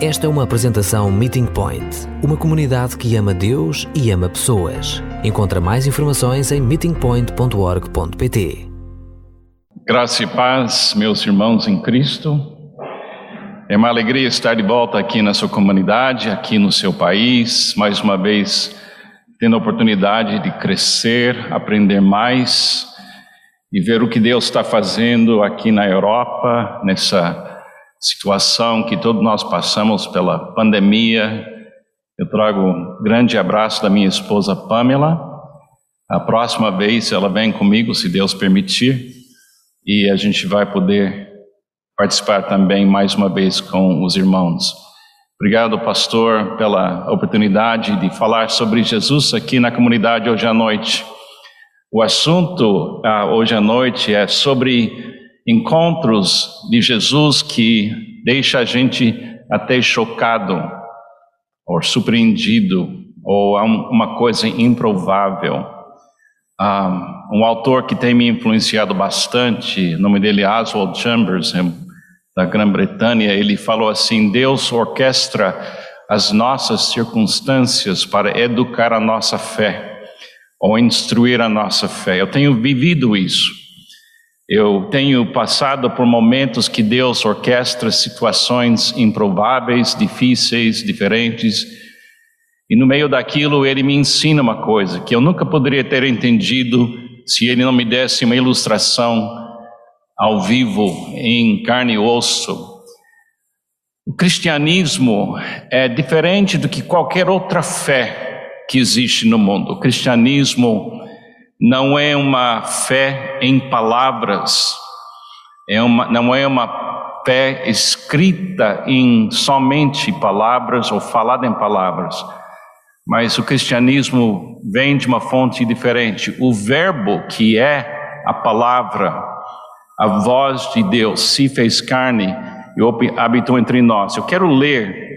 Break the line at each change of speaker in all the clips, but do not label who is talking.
Esta é uma apresentação Meeting Point, uma comunidade que ama Deus e ama pessoas. Encontra mais informações em meetingpoint.org.pt.
Graça e paz, meus irmãos em Cristo. É uma alegria estar de volta aqui na sua comunidade, aqui no seu país, mais uma vez tendo a oportunidade de crescer, aprender mais e ver o que Deus está fazendo aqui na Europa, nessa situação que todos nós passamos pela pandemia. Eu trago um grande abraço da minha esposa Pamela. A próxima vez ela vem comigo, se Deus permitir, e a gente vai poder participar também mais uma vez com os irmãos. Obrigado, pastor, pela oportunidade de falar sobre Jesus aqui na comunidade hoje à noite. O assunto ah, hoje à noite é sobre encontros de Jesus que deixa a gente até chocado, ou surpreendido, ou uma coisa improvável. Um, um autor que tem me influenciado bastante, o nome dele é Oswald Chambers, é da Grã-Bretanha, ele falou assim: Deus orquestra as nossas circunstâncias para educar a nossa fé, ou instruir a nossa fé. Eu tenho vivido isso. Eu tenho passado por momentos que Deus orquestra situações improváveis, difíceis, diferentes, e no meio daquilo Ele me ensina uma coisa que eu nunca poderia ter entendido se Ele não me desse uma ilustração ao vivo, em carne e osso. O cristianismo é diferente do que qualquer outra fé que existe no mundo. O cristianismo não é uma fé em palavras, é uma, não é uma fé escrita em somente palavras ou falada em palavras, mas o cristianismo vem de uma fonte diferente. O Verbo, que é a palavra, a voz de Deus, se fez carne e habitou entre nós. Eu quero ler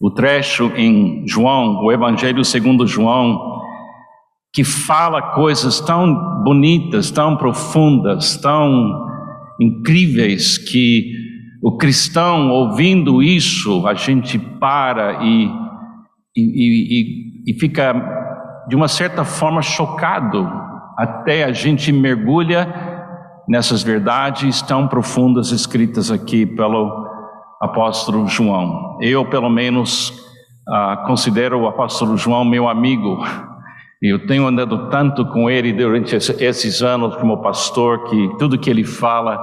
o trecho em João, o Evangelho segundo João, que fala coisas tão bonitas, tão profundas, tão incríveis, que o cristão, ouvindo isso, a gente para e, e, e, e fica, de uma certa forma, chocado, até a gente mergulha nessas verdades tão profundas escritas aqui pelo apóstolo João. Eu, pelo menos, uh, considero o apóstolo João meu amigo eu tenho andado tanto com ele durante esses anos como pastor que tudo que ele fala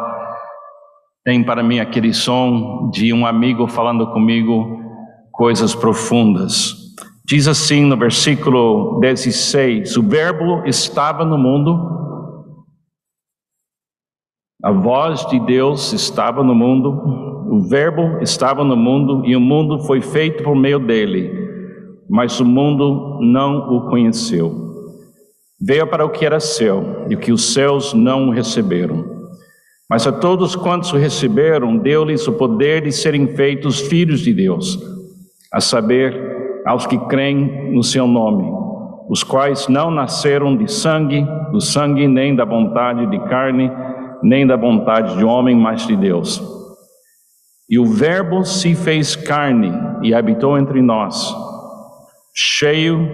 tem para mim aquele som de um amigo falando comigo coisas profundas. Diz assim no versículo 16: O Verbo estava no mundo, a voz de Deus estava no mundo, o Verbo estava no mundo e o mundo foi feito por meio dele mas o mundo não o conheceu. Veio para o que era seu, e o que os céus não receberam. Mas a todos quantos o receberam, deu-lhes o poder de serem feitos filhos de Deus, a saber, aos que creem no seu nome, os quais não nasceram de sangue, do sangue, nem da vontade de carne, nem da vontade de homem, mas de Deus. E o Verbo se fez carne e habitou entre nós cheio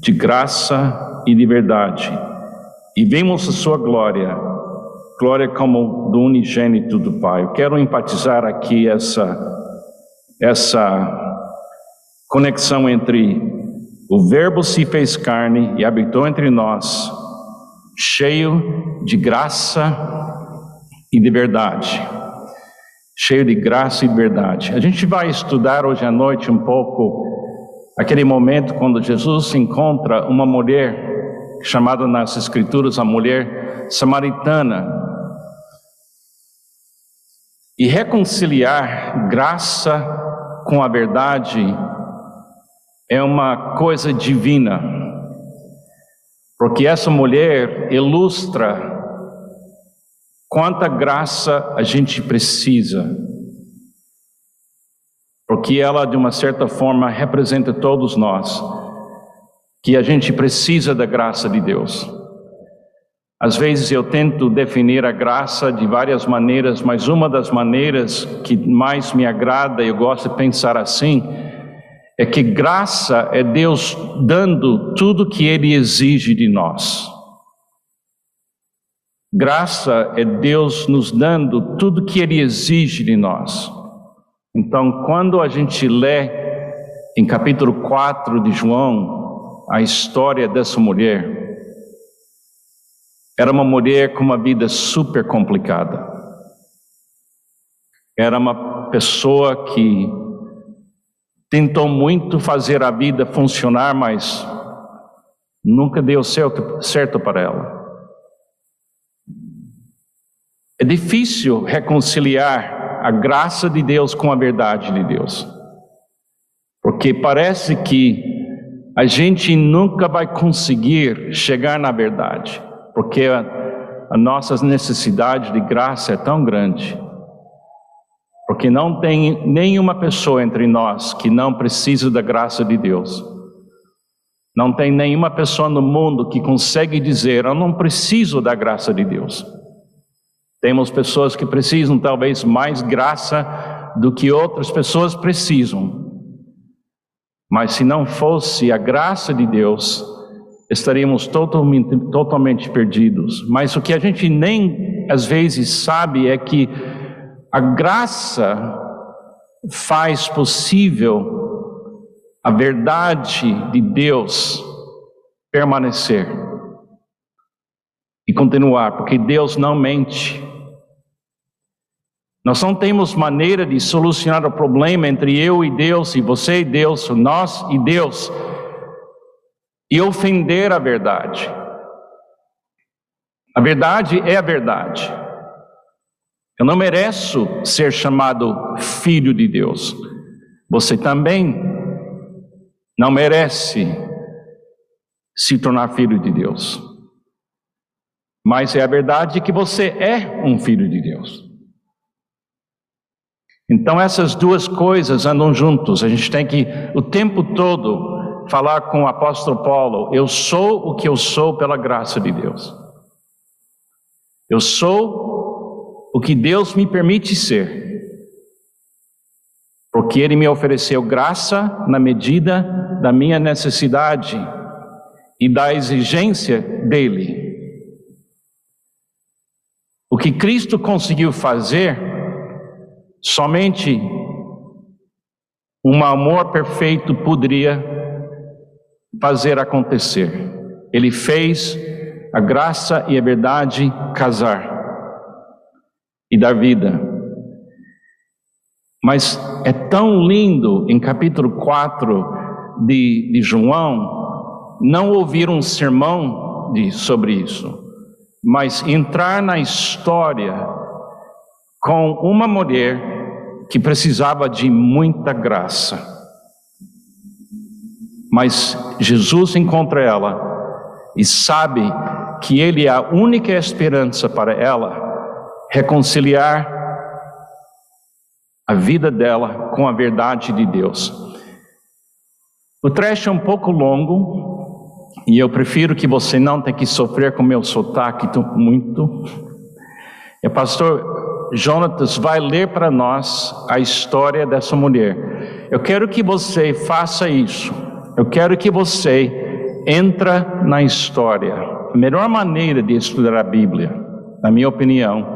de graça e de verdade, e vimos a sua glória, glória como do unigênito do Pai. Eu quero enfatizar aqui essa, essa conexão entre o Verbo se fez carne e habitou entre nós, cheio de graça e de verdade. Cheio de graça e de verdade. A gente vai estudar hoje à noite um pouco Aquele momento quando Jesus encontra uma mulher, chamada nas Escrituras a mulher samaritana, e reconciliar graça com a verdade é uma coisa divina, porque essa mulher ilustra quanta graça a gente precisa porque ela, de uma certa forma, representa todos nós, que a gente precisa da graça de Deus. Às vezes eu tento definir a graça de várias maneiras, mas uma das maneiras que mais me agrada, eu gosto de pensar assim, é que graça é Deus dando tudo que Ele exige de nós. Graça é Deus nos dando tudo que Ele exige de nós. Então, quando a gente lê em capítulo 4 de João a história dessa mulher, era uma mulher com uma vida super complicada. Era uma pessoa que tentou muito fazer a vida funcionar, mas nunca deu certo, certo para ela. É difícil reconciliar a graça de Deus com a verdade de Deus, porque parece que a gente nunca vai conseguir chegar na verdade porque a, a nossa necessidade de graça é tão grande. Porque não tem nenhuma pessoa entre nós que não precisa da graça de Deus. Não tem nenhuma pessoa no mundo que consegue dizer: Eu não preciso da graça de Deus. Temos pessoas que precisam talvez mais graça do que outras pessoas precisam. Mas se não fosse a graça de Deus, estaríamos totalmente, totalmente perdidos. Mas o que a gente nem às vezes sabe é que a graça faz possível a verdade de Deus permanecer e continuar, porque Deus não mente. Nós não temos maneira de solucionar o problema entre eu e Deus, e você e Deus, nós e Deus, e ofender a verdade. A verdade é a verdade. Eu não mereço ser chamado filho de Deus. Você também não merece se tornar filho de Deus. Mas é a verdade que você é um filho de Deus. Então essas duas coisas andam juntos. A gente tem que o tempo todo falar com o apóstolo Paulo: Eu sou o que eu sou pela graça de Deus. Eu sou o que Deus me permite ser. Porque Ele me ofereceu graça na medida da minha necessidade e da exigência dele. O que Cristo conseguiu fazer, somente um amor perfeito poderia fazer acontecer. Ele fez a graça e a verdade casar e dar vida. Mas é tão lindo em capítulo 4 de, de João não ouvir um sermão de, sobre isso, mas entrar na história com uma mulher que precisava de muita graça mas Jesus encontra ela e sabe que Ele é a única esperança para ela reconciliar a vida dela com a verdade de Deus. O trecho é um pouco longo e eu prefiro que você não tenha que sofrer com meu sotaque muito. E o pastor Jonatas vai ler para nós a história dessa mulher. Eu quero que você faça isso eu quero que você entra na história. A melhor maneira de estudar a Bíblia, na minha opinião,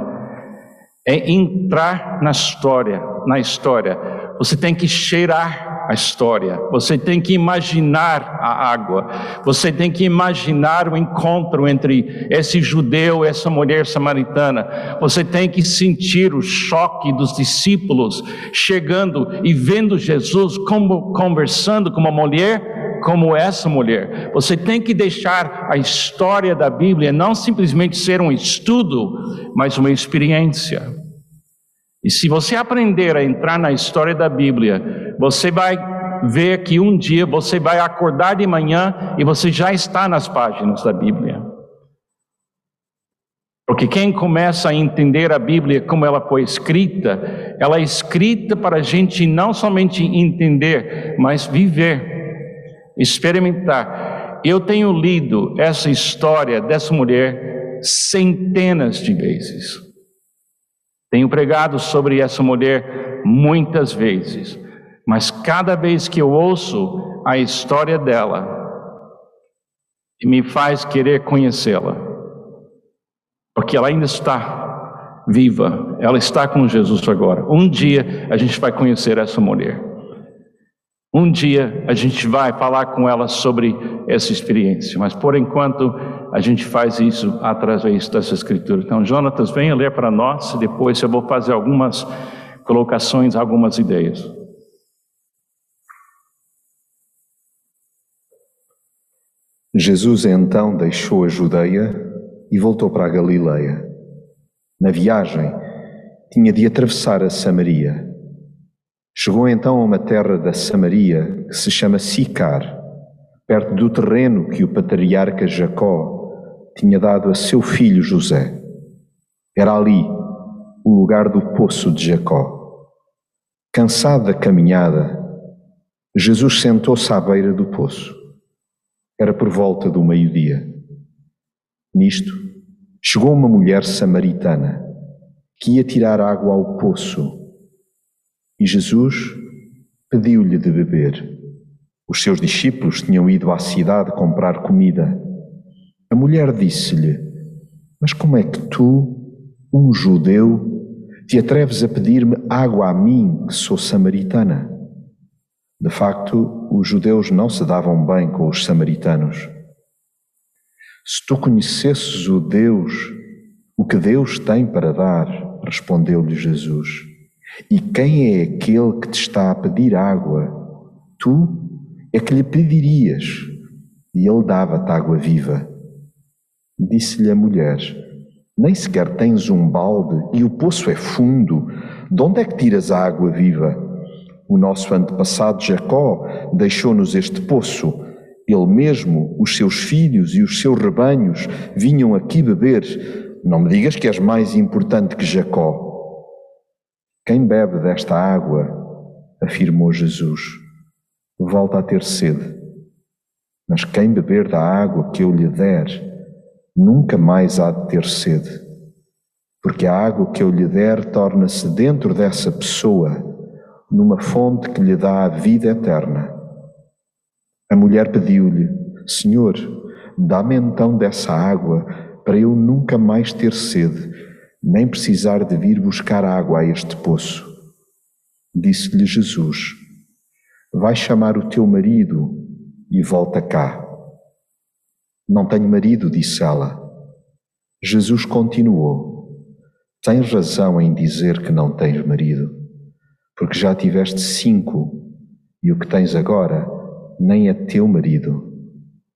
é entrar na história, na história. Você tem que cheirar a história, você tem que imaginar a água, você tem que imaginar o encontro entre esse judeu e essa mulher samaritana, você tem que sentir o choque dos discípulos chegando e vendo Jesus como, conversando com uma mulher como essa mulher. Você tem que deixar a história da Bíblia não simplesmente ser um estudo, mas uma experiência. E se você aprender a entrar na história da Bíblia, você vai ver que um dia você vai acordar de manhã e você já está nas páginas da Bíblia. Porque quem começa a entender a Bíblia como ela foi escrita, ela é escrita para a gente não somente entender, mas viver experimentar. Eu tenho lido essa história dessa mulher centenas de vezes. Tenho pregado sobre essa mulher muitas vezes, mas cada vez que eu ouço a história dela, me faz querer conhecê-la, porque ela ainda está viva, ela está com Jesus agora. Um dia a gente vai conhecer essa mulher. Um dia a gente vai falar com ela sobre essa experiência, mas por enquanto a gente faz isso através dessa escritura. Então, Jonatas, venha ler para nós depois eu vou fazer algumas colocações, algumas ideias.
Jesus então deixou a Judeia e voltou para a Galileia. Na viagem, tinha de atravessar a Samaria. Chegou então a uma terra da Samaria que se chama Sicar, perto do terreno que o patriarca Jacó tinha dado a seu filho José. Era ali o lugar do poço de Jacó. Cansado da caminhada, Jesus sentou-se à beira do poço. Era por volta do meio-dia. Nisto, chegou uma mulher samaritana que ia tirar água ao poço e Jesus pediu-lhe de beber. Os seus discípulos tinham ido à cidade comprar comida. A mulher disse-lhe: Mas como é que tu, um judeu, te atreves a pedir-me água a mim, que sou samaritana? De facto, os judeus não se davam bem com os samaritanos. Se tu conhecesses o Deus, o que Deus tem para dar, respondeu-lhe Jesus e quem é aquele que te está a pedir água? Tu é que lhe pedirias, e ele dava-te água viva. Disse-lhe a mulher: Nem sequer tens um balde e o poço é fundo. De onde é que tiras a água viva? O nosso antepassado Jacó deixou-nos este poço. Ele mesmo, os seus filhos e os seus rebanhos vinham aqui beber. Não me digas que és mais importante que Jacó. Quem bebe desta água, afirmou Jesus, volta a ter sede. Mas quem beber da água que eu lhe der, nunca mais há de ter sede, porque a água que eu lhe der torna-se dentro dessa pessoa numa fonte que lhe dá a vida eterna. A mulher pediu-lhe: Senhor, dá-me então dessa água para eu nunca mais ter sede nem precisar de vir buscar água a este poço. Disse-lhe Jesus: Vai chamar o teu marido e volta cá. Não tenho marido, disse ela. Jesus continuou: Tens razão em dizer que não tens marido, porque já tiveste cinco e o que tens agora nem é teu marido.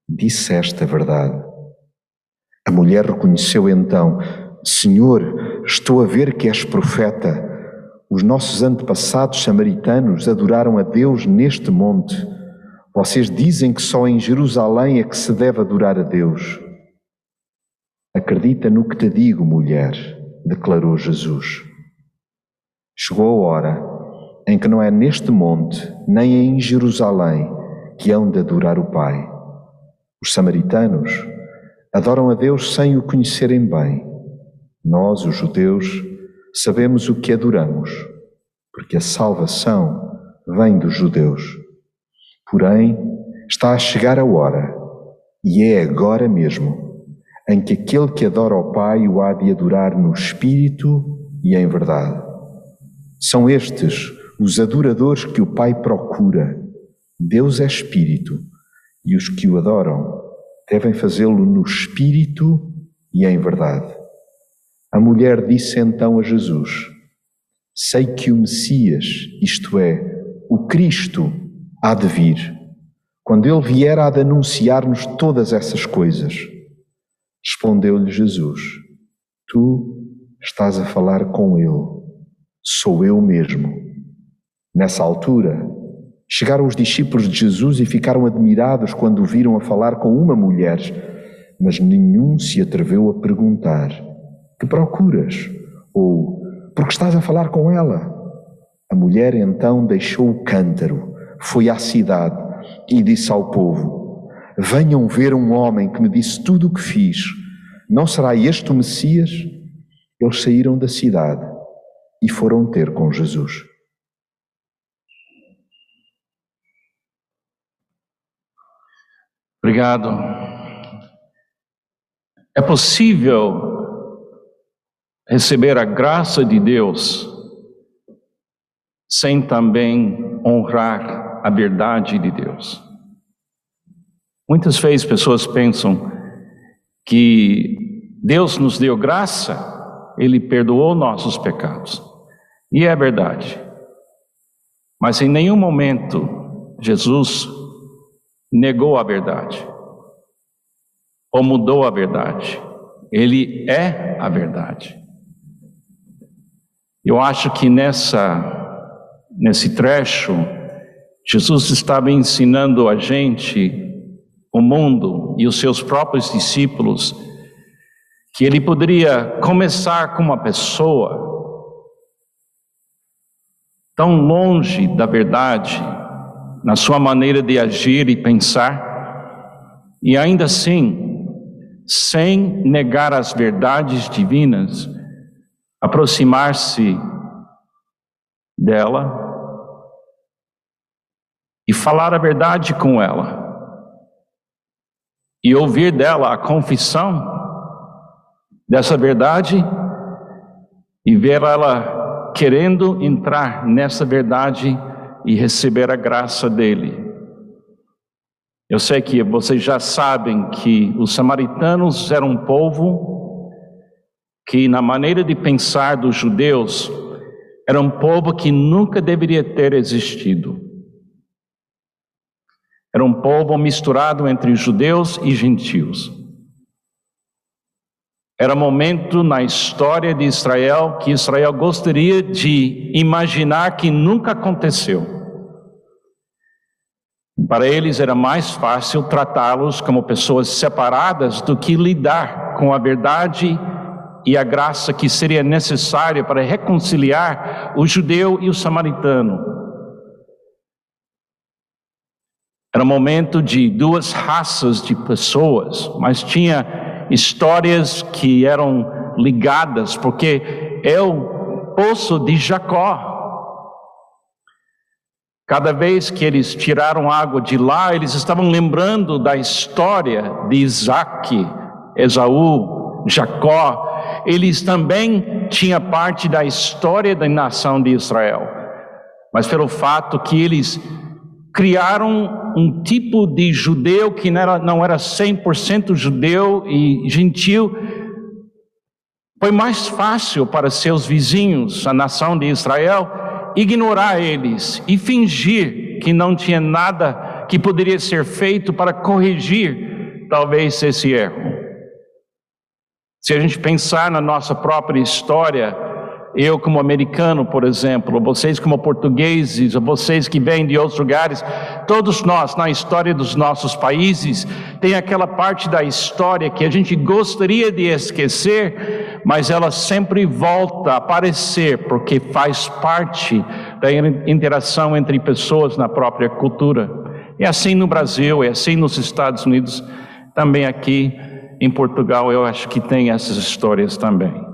Disseste a verdade. A mulher reconheceu então Senhor, estou a ver que és profeta. Os nossos antepassados samaritanos adoraram a Deus neste monte. Vocês dizem que só em Jerusalém é que se deve adorar a Deus. Acredita no que te digo, mulher, declarou Jesus. Chegou a hora em que não é neste monte, nem em Jerusalém, que hão de adorar o Pai. Os samaritanos adoram a Deus sem o conhecerem bem. Nós, os judeus, sabemos o que adoramos, porque a salvação vem dos judeus. Porém, está a chegar a hora, e é agora mesmo, em que aquele que adora ao Pai o há de adorar no Espírito e em verdade. São estes os adoradores que o Pai procura. Deus é Espírito, e os que o adoram devem fazê-lo no Espírito e em verdade. A mulher disse então a Jesus: Sei que o Messias, isto é, o Cristo, há de vir. Quando ele vier, há de anunciar-nos todas essas coisas. Respondeu-lhe Jesus: Tu estás a falar com ele, sou eu mesmo. Nessa altura, chegaram os discípulos de Jesus e ficaram admirados quando o viram a falar com uma mulher, mas nenhum se atreveu a perguntar que procuras? Ou porque estás a falar com ela? A mulher então deixou o cântaro, foi à cidade e disse ao povo: Venham ver um homem que me disse tudo o que fiz. Não será este o Messias? Eles saíram da cidade e foram ter com Jesus.
Obrigado. É possível receber a graça de Deus sem também honrar a verdade de Deus. Muitas vezes pessoas pensam que Deus nos deu graça, Ele perdoou nossos pecados. E é verdade. Mas em nenhum momento Jesus negou a verdade ou mudou a verdade. Ele é a verdade. Eu acho que nessa nesse trecho Jesus estava ensinando a gente, o mundo e os seus próprios discípulos, que ele poderia começar com uma pessoa tão longe da verdade na sua maneira de agir e pensar, e ainda assim, sem negar as verdades divinas, aproximar-se dela e falar a verdade com ela, e ouvir dela a confissão dessa verdade e ver ela querendo entrar nessa verdade e receber a graça dele. Eu sei que vocês já sabem que os samaritanos eram um povo que, na maneira de pensar dos judeus, era um povo que nunca deveria ter existido. Era um povo misturado entre judeus e gentios. Era momento na história de Israel que Israel gostaria de imaginar que nunca aconteceu. Para eles era mais fácil tratá-los como pessoas separadas do que lidar com a verdade e a graça que seria necessária para reconciliar o judeu e o samaritano. Era um momento de duas raças de pessoas, mas tinha histórias que eram ligadas, porque é o poço de Jacó. Cada vez que eles tiraram água de lá, eles estavam lembrando da história de Isaac, Esaú, Jacó. Eles também tinham parte da história da nação de Israel. Mas pelo fato que eles criaram um tipo de judeu que não era, não era 100% judeu e gentil, foi mais fácil para seus vizinhos, a nação de Israel, ignorar eles e fingir que não tinha nada que poderia ser feito para corrigir talvez esse erro. Se a gente pensar na nossa própria história, eu como americano, por exemplo, vocês como portugueses, vocês que vêm de outros lugares, todos nós na história dos nossos países, tem aquela parte da história que a gente gostaria de esquecer, mas ela sempre volta a aparecer porque faz parte da interação entre pessoas na própria cultura. É assim no Brasil, é assim nos Estados Unidos, também aqui em Portugal, eu acho que tem essas histórias também.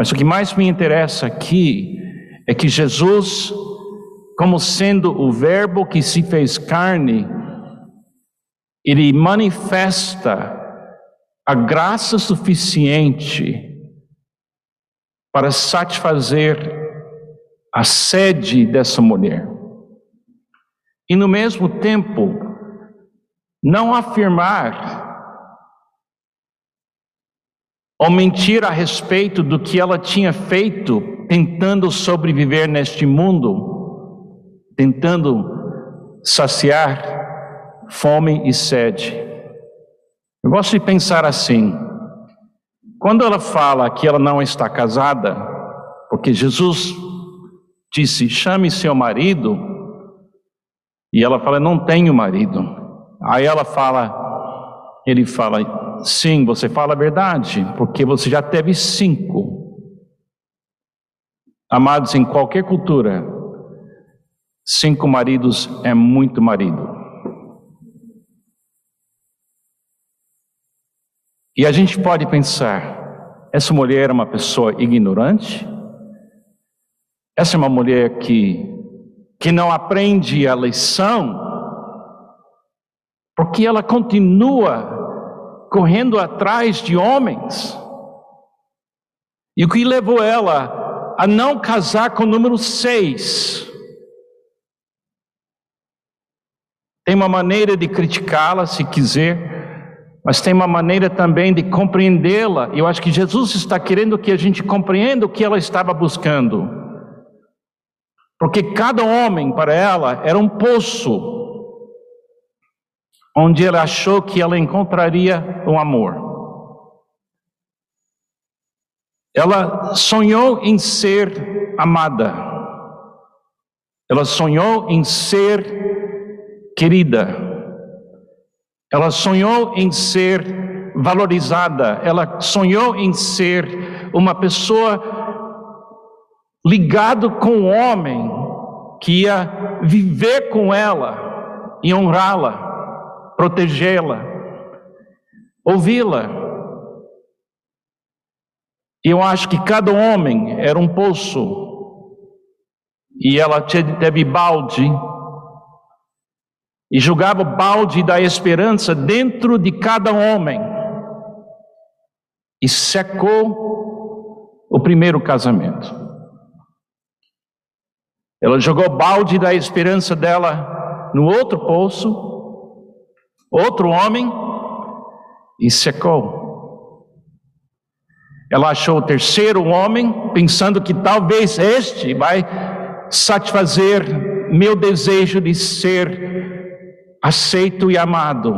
Mas o que mais me interessa aqui é que Jesus, como sendo o Verbo que se fez carne, ele manifesta a graça suficiente para satisfazer a sede dessa mulher. E no mesmo tempo, não afirmar ou mentir a respeito do que ela tinha feito tentando sobreviver neste mundo, tentando saciar fome e sede. Eu gosto de pensar assim: quando ela fala que ela não está casada, porque Jesus disse: chame seu marido, e ela fala: não tenho marido. Aí ela fala, ele fala: Sim, você fala a verdade, porque você já teve cinco. Amados, em qualquer cultura, cinco maridos é muito marido. E a gente pode pensar: essa mulher é uma pessoa ignorante? Essa é uma mulher que, que não aprende a lição? Porque ela continua correndo atrás de homens. E o que levou ela a não casar com o número seis? Tem uma maneira de criticá-la, se quiser, mas tem uma maneira também de compreendê-la. Eu acho que Jesus está querendo que a gente compreenda o que ela estava buscando. Porque cada homem para ela era um poço, onde ela achou que ela encontraria o amor. Ela sonhou em ser amada, ela sonhou em ser querida. Ela sonhou em ser valorizada, ela sonhou em ser uma pessoa ligado com o homem que ia viver com ela e honrá-la, protegê-la, ouvi-la. E eu acho que cada homem era um poço e ela teve balde e jogava o balde da esperança dentro de cada homem e secou o primeiro casamento. Ela jogou o balde da esperança dela no outro poço, outro homem, e secou. Ela achou o terceiro homem, pensando que talvez este vai satisfazer meu desejo de ser aceito e amado.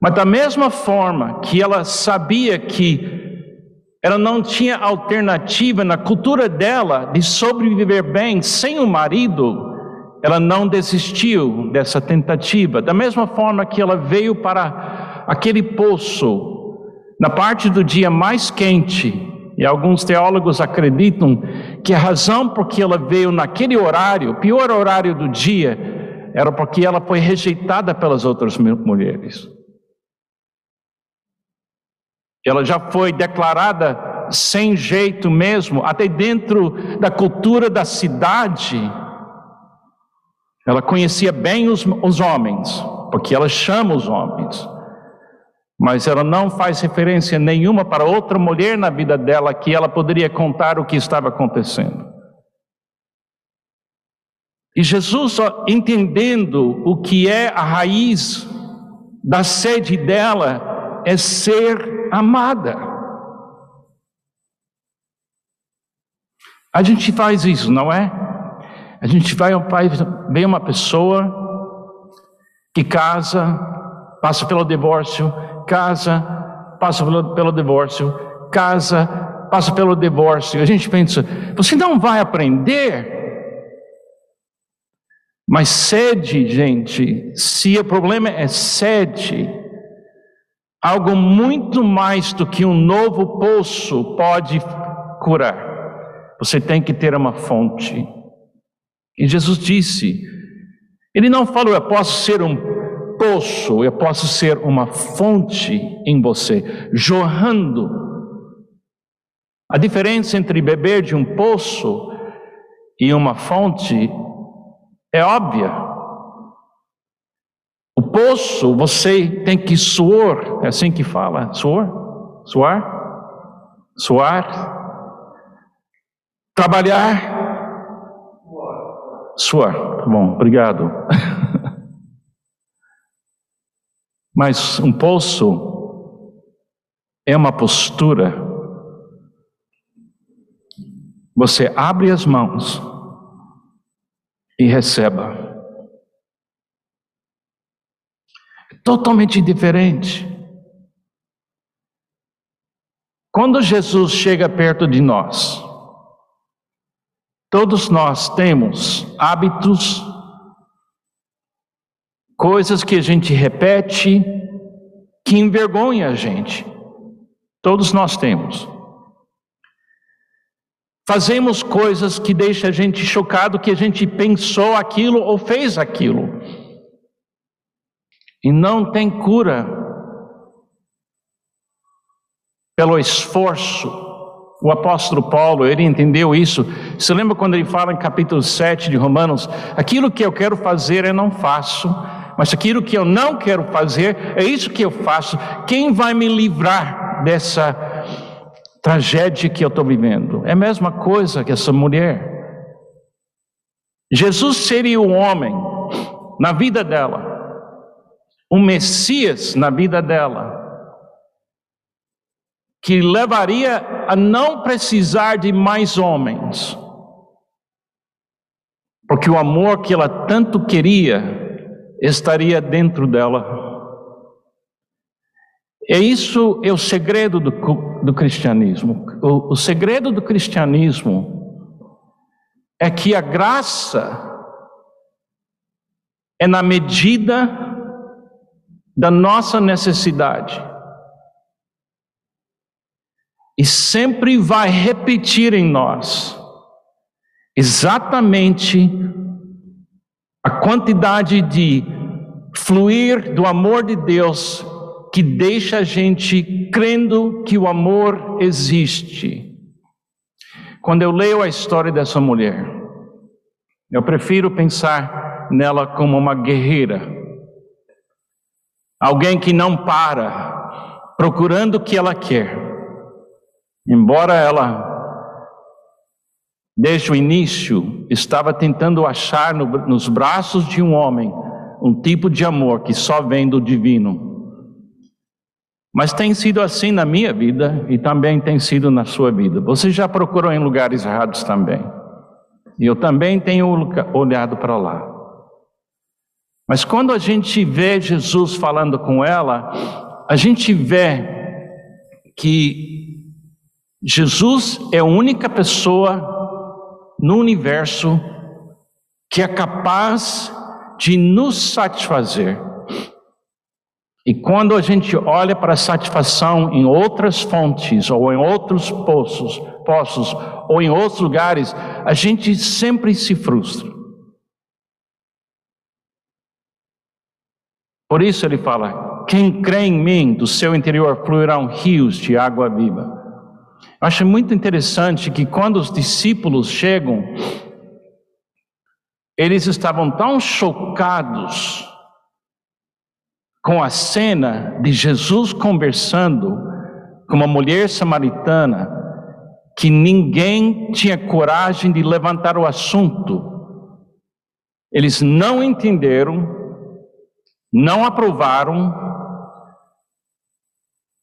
Mas da mesma forma que ela sabia que ela não tinha alternativa na cultura dela de sobreviver bem sem o marido, ela não desistiu dessa tentativa. Da mesma forma que ela veio para aquele poço na parte do dia mais quente, e alguns teólogos acreditam que a razão por que ela veio naquele horário, pior horário do dia, era porque ela foi rejeitada pelas outras mulheres. Ela já foi declarada sem jeito mesmo, até dentro da cultura da cidade. Ela conhecia bem os, os homens, porque ela chama os homens. Mas ela não faz referência nenhuma para outra mulher na vida dela que ela poderia contar o que estava acontecendo. E Jesus, entendendo o que é a raiz da sede dela, é ser amada. A gente faz isso, não é? A gente vai ao pai, vem uma pessoa que casa, passa pelo divórcio, casa, passa pelo, pelo divórcio, casa, passa pelo divórcio. A gente pensa, você não vai aprender mas sede, gente, se o problema é sede, algo muito mais do que um novo poço pode curar. Você tem que ter uma fonte. E Jesus disse, ele não falou, eu posso ser um poço, eu posso ser uma fonte em você, jorrando. A diferença entre beber de um poço e uma fonte é óbvia. O poço você tem que suor, é assim que fala, suor, suar, suar, trabalhar, suar. Tá bom, obrigado. Mas um poço é uma postura. Você abre as mãos e receba. Totalmente diferente. Quando Jesus chega perto de nós, todos nós temos hábitos, coisas que a gente repete, que envergonha a gente. Todos nós temos. Fazemos coisas que deixam a gente chocado que a gente pensou aquilo ou fez aquilo. E não tem cura pelo esforço. O apóstolo Paulo, ele entendeu isso. Você lembra quando ele fala em capítulo 7 de Romanos? Aquilo que eu quero fazer eu não faço, mas aquilo que eu não quero fazer é isso que eu faço. Quem vai me livrar dessa tragédia que eu estou vivendo? É a mesma coisa que essa mulher. Jesus seria o homem na vida dela, um Messias na vida dela, que levaria a não precisar de mais homens, porque o amor que ela tanto queria estaria dentro dela. É isso é o segredo do, do cristianismo. O, o segredo do cristianismo é que a graça é na medida da nossa necessidade. E sempre vai repetir em nós exatamente a quantidade de fluir do amor de Deus que deixa a gente crendo que o amor existe. Quando eu leio a história dessa mulher, eu prefiro pensar nela como uma guerreira, alguém que não para, procurando o que ela quer, embora ela, desde o início, estava tentando achar no, nos braços de um homem um tipo de amor que só vem do divino. Mas tem sido assim na minha vida e também tem sido na sua vida. Você já procurou em lugares errados também. E eu também tenho olhado para lá. Mas quando a gente vê Jesus falando com ela, a gente vê que Jesus é a única pessoa no universo que é capaz de nos satisfazer e quando a gente olha para a satisfação em outras fontes, ou em outros poços, poços, ou em outros lugares, a gente sempre se frustra. Por isso ele fala: quem crê em mim, do seu interior fluirão rios de água viva. Eu acho muito interessante que quando os discípulos chegam, eles estavam tão chocados com a cena de Jesus conversando com uma mulher samaritana que ninguém tinha coragem de levantar o assunto. Eles não entenderam, não aprovaram,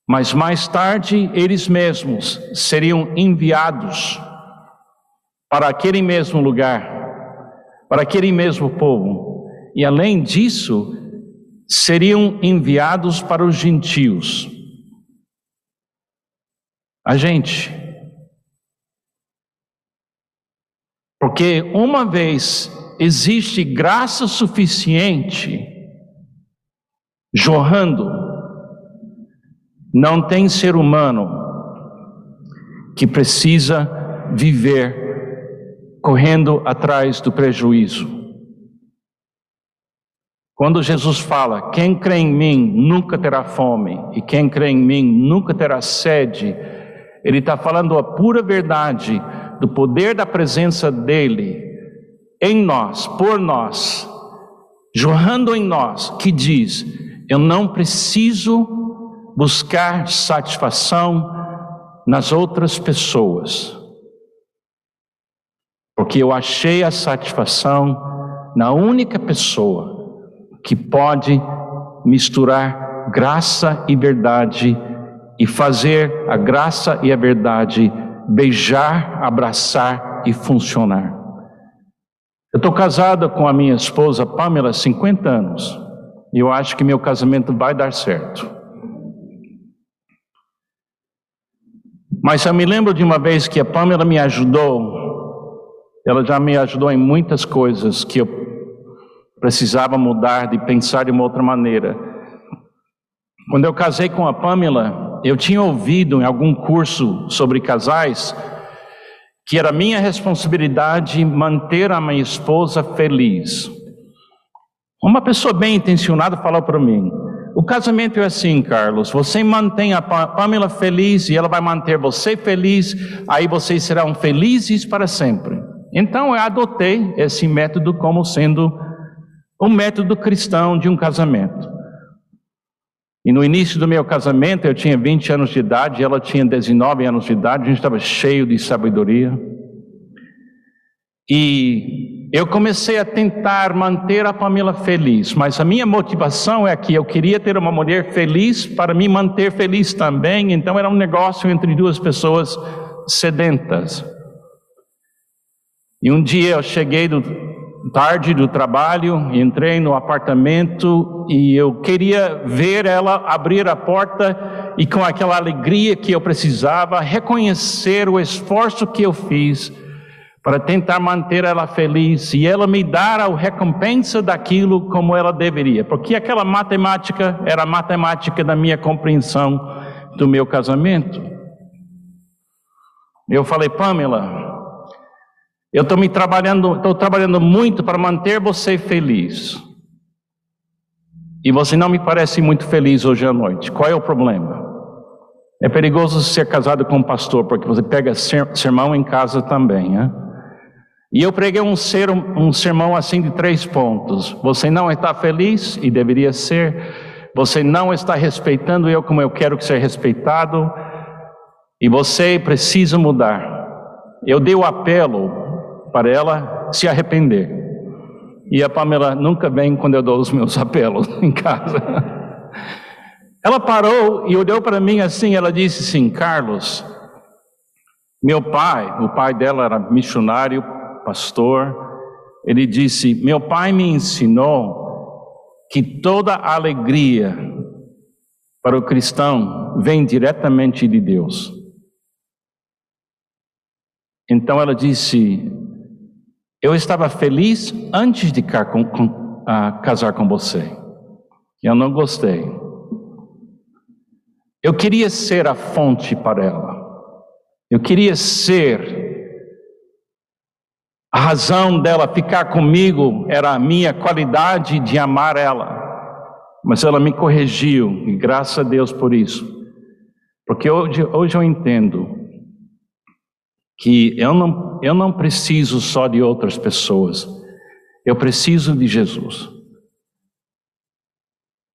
mas mais tarde eles mesmos seriam enviados para aquele mesmo lugar, para aquele mesmo povo. E além disso, seriam enviados para os gentios. A gente. Porque uma vez existe graça suficiente jorrando, não tem ser humano que precisa viver correndo atrás do prejuízo. Quando Jesus fala, quem crê em mim nunca terá fome, e quem crê em mim nunca terá sede, ele está falando a pura verdade do poder da presença dele em nós, por nós, jorrando em nós, que diz: eu não preciso buscar satisfação nas outras pessoas, porque eu achei a satisfação na única pessoa que pode misturar graça e verdade e fazer a graça e a verdade beijar, abraçar e funcionar. Eu estou casado com a minha esposa Pamela há 50 anos e eu acho que meu casamento vai dar certo. Mas eu me lembro de uma vez que a Pamela me ajudou, ela já me ajudou em muitas coisas que eu precisava mudar, de pensar de uma outra maneira. Quando eu casei com a Pamela, eu tinha ouvido em algum curso sobre casais que era minha responsabilidade manter a minha esposa feliz. Uma pessoa bem intencionada falou para mim: O casamento é assim, Carlos. Você mantém a Pamela feliz e ela vai manter você feliz, aí vocês serão felizes para sempre. Então eu adotei esse método como sendo o método cristão de um casamento. E no início do meu casamento, eu tinha 20 anos de idade, ela tinha 19 anos de idade, a gente estava cheio de sabedoria. E eu comecei a tentar manter a família feliz, mas a minha motivação é que eu queria ter uma mulher feliz para me manter feliz também, então era um negócio entre duas pessoas sedentas. E um dia eu cheguei do, tarde do trabalho, entrei no apartamento e eu queria ver ela abrir a porta e com aquela alegria que eu precisava, reconhecer o esforço que eu fiz para tentar manter ela feliz e ela me dar a recompensa daquilo como ela deveria, porque aquela matemática era a matemática da minha compreensão do meu casamento. Eu falei, Pamela, eu estou me trabalhando, estou trabalhando muito para manter você feliz. E você não me parece muito feliz hoje à noite. Qual é o problema? É perigoso ser casado com um pastor, porque você pega sermão em casa também, né? E eu preguei um, ser, um sermão assim de três pontos. Você não está feliz e deveria ser. Você não está respeitando eu como eu quero que seja respeitado. E você precisa mudar. Eu dei o apelo para ela se arrepender. E a Pamela nunca vem quando eu dou os meus apelos em casa. Ela parou e olhou para mim assim, ela disse assim, Carlos, meu pai, o pai dela era missionário pastor, ele disse: Meu pai me ensinou que toda alegria para o cristão vem diretamente de Deus. Então ela disse: Eu estava feliz antes de casar com você. Eu não gostei. Eu queria ser a fonte para ela. Eu queria ser a razão dela ficar comigo era a minha qualidade de amar ela. Mas ela me corrigiu, e graças a Deus por isso. Porque hoje, hoje eu entendo que eu não, eu não preciso só de outras pessoas, eu preciso de Jesus.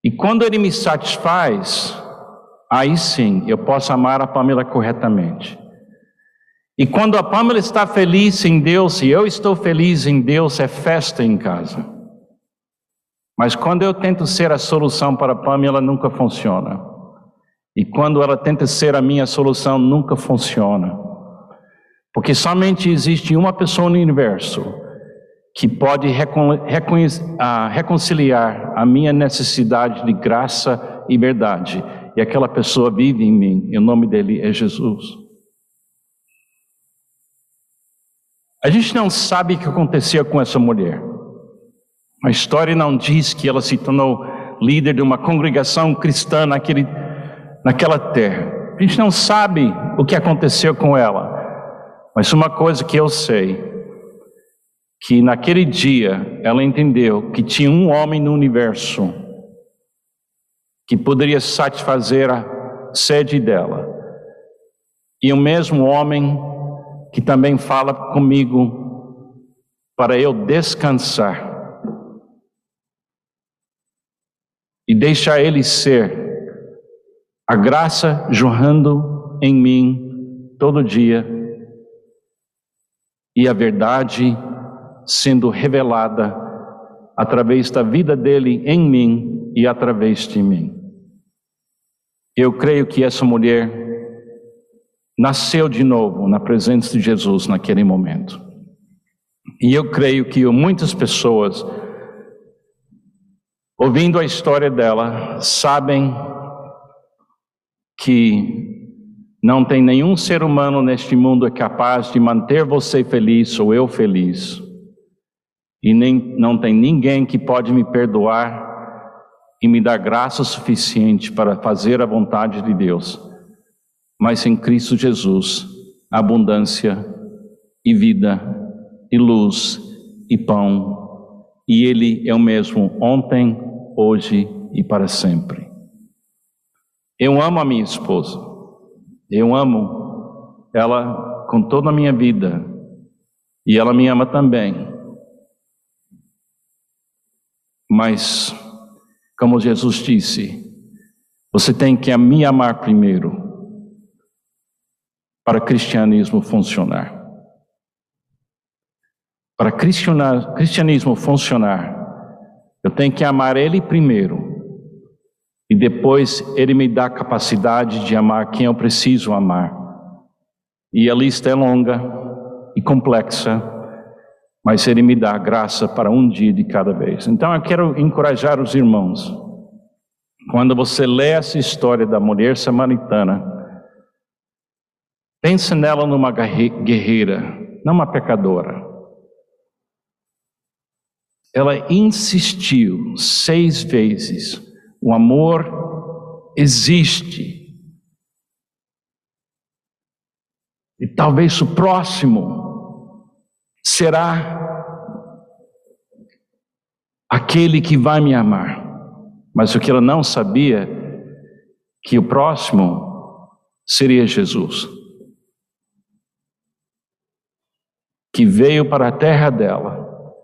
E quando Ele me satisfaz, aí sim eu posso amar a Pamela corretamente. E quando a Pamela está feliz em Deus e eu estou feliz em Deus, é festa em casa. Mas quando eu tento ser a solução para a Pamela, nunca funciona. E quando ela tenta ser a minha solução, nunca funciona. Porque somente existe uma pessoa no universo que pode ah, reconciliar a minha necessidade de graça e verdade. E aquela pessoa vive em mim, e o nome dele é Jesus. A gente não sabe o que acontecia com essa mulher. A história não diz que ela se tornou líder de uma congregação cristã naquele, naquela terra. A gente não sabe o que aconteceu com ela. Mas uma coisa que eu sei, que naquele dia ela entendeu que tinha um homem no universo que poderia satisfazer a sede dela. E o mesmo homem que também fala comigo para eu descansar e deixar Ele ser a graça jorrando em mim todo dia e a verdade sendo revelada através da vida dele em mim e através de mim. Eu creio que essa mulher nasceu de novo na presença de Jesus naquele momento. E eu creio que muitas pessoas, ouvindo a história dela, sabem que não tem nenhum ser humano neste mundo é capaz de manter você feliz ou eu feliz. E nem, não tem ninguém que pode me perdoar e me dar graça suficiente para fazer a vontade de Deus mas em Cristo Jesus, abundância e vida e luz e pão, e Ele é o mesmo ontem, hoje e para sempre. Eu amo a minha esposa. Eu amo ela com toda a minha vida. E ela me ama também. Mas, como Jesus disse, você tem que me amar primeiro para o cristianismo funcionar. Para o cristianismo funcionar, eu tenho que amar Ele primeiro. E depois Ele me dá a capacidade de amar quem eu preciso amar. E a lista é longa e complexa, mas Ele me dá graça para um dia de cada vez. Então eu quero encorajar os irmãos. Quando você lê essa história da mulher samaritana, pense nela numa guerreira, não uma pecadora. Ela insistiu seis vezes: o amor existe. E talvez o próximo será aquele que vai me amar. Mas o que ela não sabia que o próximo seria Jesus. Que veio para a terra dela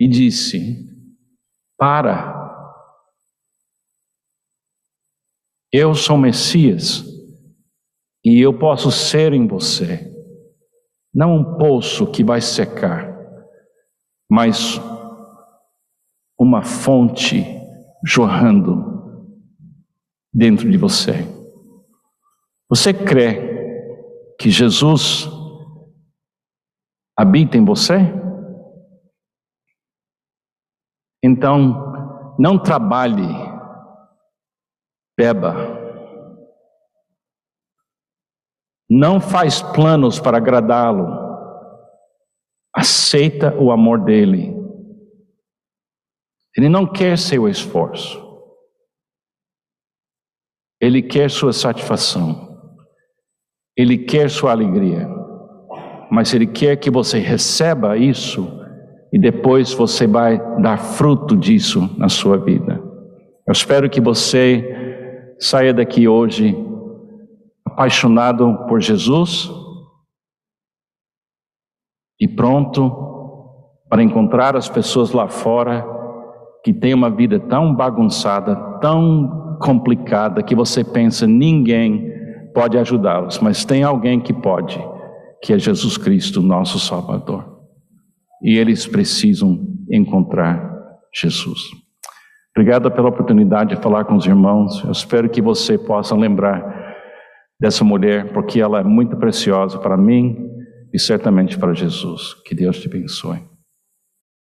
e disse: Para, eu sou Messias e eu posso ser em você, não um poço que vai secar, mas uma fonte jorrando dentro de você. Você crê que Jesus habita em você? Então, não trabalhe, beba. Não faz planos para agradá-lo. Aceita o amor dele. Ele não quer seu esforço. Ele quer sua satisfação. Ele quer sua alegria. Mas ele quer que você receba isso e depois você vai dar fruto disso na sua vida. Eu espero que você saia daqui hoje apaixonado por Jesus e pronto para encontrar as pessoas lá fora que têm uma vida tão bagunçada, tão complicada, que você pensa ninguém pode ajudá-los, mas tem alguém que pode, que é Jesus Cristo, nosso Salvador e eles precisam encontrar Jesus. Obrigado pela oportunidade de falar com os irmãos. Eu espero que você possa lembrar dessa mulher, porque ela é muito preciosa para mim e certamente para Jesus. Que Deus te abençoe.